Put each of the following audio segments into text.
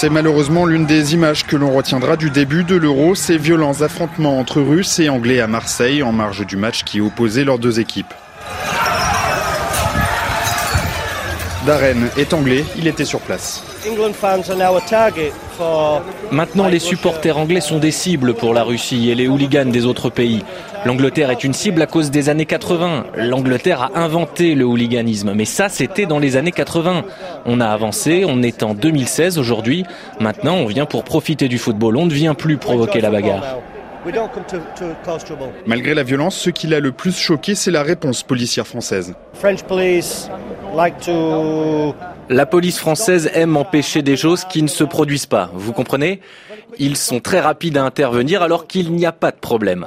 C'est malheureusement l'une des images que l'on retiendra du début de l'Euro, ces violents affrontements entre Russes et Anglais à Marseille en marge du match qui opposait leurs deux équipes. Darren est anglais, il était sur place. Maintenant, les supporters anglais sont des cibles pour la Russie et les hooligans des autres pays. L'Angleterre est une cible à cause des années 80. L'Angleterre a inventé le hooliganisme, mais ça, c'était dans les années 80. On a avancé, on est en 2016 aujourd'hui. Maintenant, on vient pour profiter du football. On ne vient plus provoquer la bagarre. Malgré la violence, ce qui l'a le plus choqué, c'est la réponse policière française. La police française aime empêcher des choses qui ne se produisent pas. Vous comprenez? Ils sont très rapides à intervenir alors qu'il n'y a pas de problème.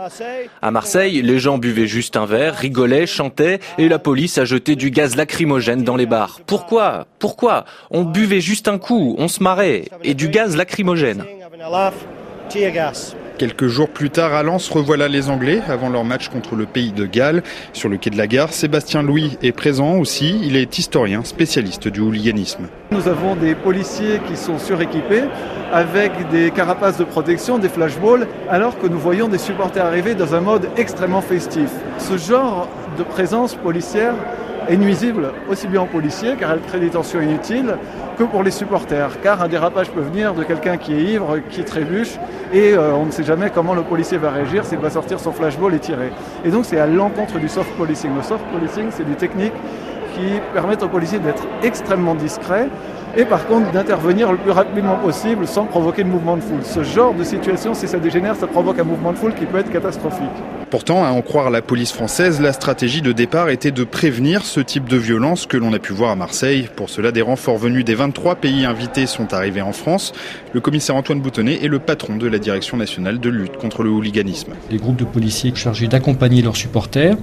À Marseille, les gens buvaient juste un verre, rigolaient, chantaient et la police a jeté du gaz lacrymogène dans les bars. Pourquoi? Pourquoi? On buvait juste un coup, on se marrait et du gaz lacrymogène. Quelques jours plus tard, à Lens, revoilà les Anglais avant leur match contre le pays de Galles. Sur le quai de la gare, Sébastien Louis est présent aussi. Il est historien, spécialiste du hooliganisme. Nous avons des policiers qui sont suréquipés avec des carapaces de protection, des flashballs, alors que nous voyons des supporters arriver dans un mode extrêmement festif. Ce genre de présence policière est nuisible aussi bien aux policiers car elle crée des tensions inutiles que pour les supporters car un dérapage peut venir de quelqu'un qui est ivre, qui trébuche et euh, on ne sait jamais comment le policier va réagir, s'il va sortir son flashball et tirer. Et donc c'est à l'encontre du soft policing. Le soft policing c'est des techniques qui permettent aux policiers d'être extrêmement discrets et par contre d'intervenir le plus rapidement possible sans provoquer de mouvement de foule. Ce genre de situation, si ça dégénère, ça provoque un mouvement de foule qui peut être catastrophique. Pourtant, à en croire la police française, la stratégie de départ était de prévenir ce type de violence que l'on a pu voir à Marseille. Pour cela, des renforts venus des 23 pays invités sont arrivés en France. Le commissaire Antoine Boutonnet est le patron de la Direction nationale de lutte contre le hooliganisme. Des groupes de policiers chargés d'accompagner leurs supporters,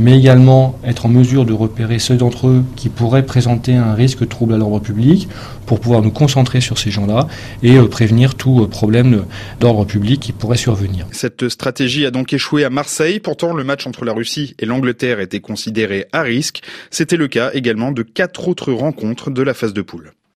mais également être en mesure de repérer ceux d'entre eux qui pourraient présenter un risque de trouble à l'ordre public pour pouvoir nous concentrer sur ces gens-là et euh, prévenir tout euh, problème d'ordre public qui pourrait survenir. Cette stratégie a donc échoué à Marseille. Pourtant, le match entre la Russie et l'Angleterre était considéré à risque. C'était le cas également de quatre autres rencontres de la phase de poule.